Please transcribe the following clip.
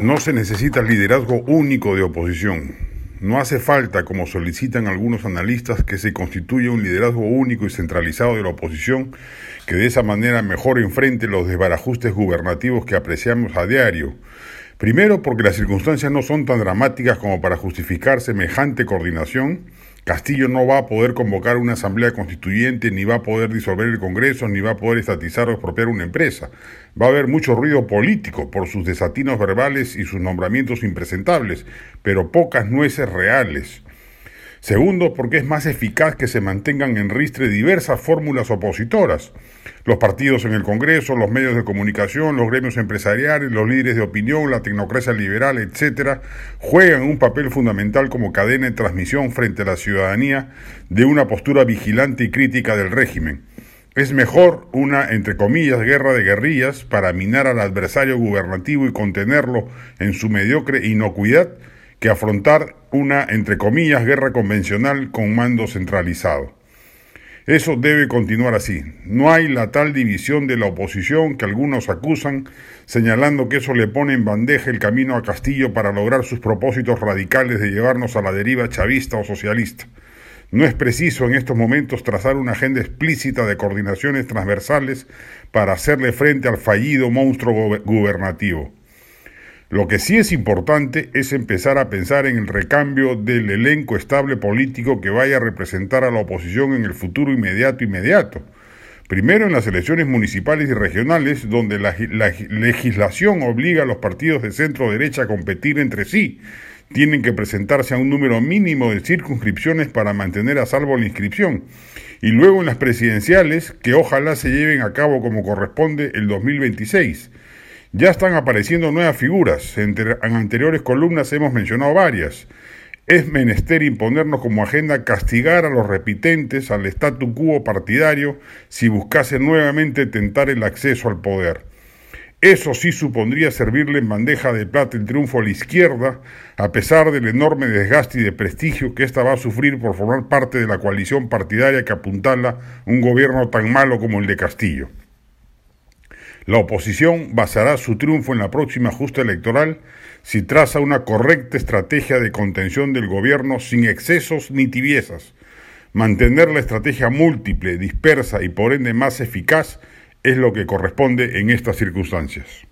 No se necesita liderazgo único de oposición. No hace falta, como solicitan algunos analistas, que se constituya un liderazgo único y centralizado de la oposición, que de esa manera mejor enfrente los desbarajustes gubernativos que apreciamos a diario. Primero, porque las circunstancias no son tan dramáticas como para justificar semejante coordinación. Castillo no va a poder convocar una asamblea constituyente, ni va a poder disolver el Congreso, ni va a poder estatizar o expropiar una empresa. Va a haber mucho ruido político por sus desatinos verbales y sus nombramientos impresentables, pero pocas nueces reales. Segundo, porque es más eficaz que se mantengan en ristre diversas fórmulas opositoras. Los partidos en el Congreso, los medios de comunicación, los gremios empresariales, los líderes de opinión, la tecnocracia liberal, etc., juegan un papel fundamental como cadena de transmisión frente a la ciudadanía de una postura vigilante y crítica del régimen. Es mejor una, entre comillas, guerra de guerrillas para minar al adversario gubernativo y contenerlo en su mediocre inocuidad que afrontar una, entre comillas, guerra convencional con mando centralizado. Eso debe continuar así. No hay la tal división de la oposición que algunos acusan, señalando que eso le pone en bandeja el camino a Castillo para lograr sus propósitos radicales de llevarnos a la deriva chavista o socialista. No es preciso en estos momentos trazar una agenda explícita de coordinaciones transversales para hacerle frente al fallido monstruo gubernativo. Lo que sí es importante es empezar a pensar en el recambio del elenco estable político que vaya a representar a la oposición en el futuro inmediato inmediato. Primero en las elecciones municipales y regionales, donde la, legislación obliga a los partidos de centro derecha a competir entre sí. Tienen que presentarse a un número mínimo de circunscripciones para mantener a salvo la inscripción. Y luego en las presidenciales, que ojalá se lleven a cabo como corresponde el 2026. Ya están apareciendo nuevas figuras. En, anteriores columnas hemos mencionado varias. Es menester imponernos como agenda castigar a los repitentes al statu quo partidario si buscase nuevamente tentar el acceso al poder. Eso sí supondría servirle en bandeja de plata el triunfo a la izquierda, a pesar del enorme desgaste y de prestigio que ésta va a sufrir por formar parte de la coalición partidaria que apuntala un gobierno tan malo como el de Castillo. La oposición basará su triunfo en la próxima justa electoral si traza una correcta estrategia de contención del gobierno sin excesos ni tibiezas. Mantener la estrategia múltiple, dispersa y por ende más eficaz es lo que corresponde en estas circunstancias.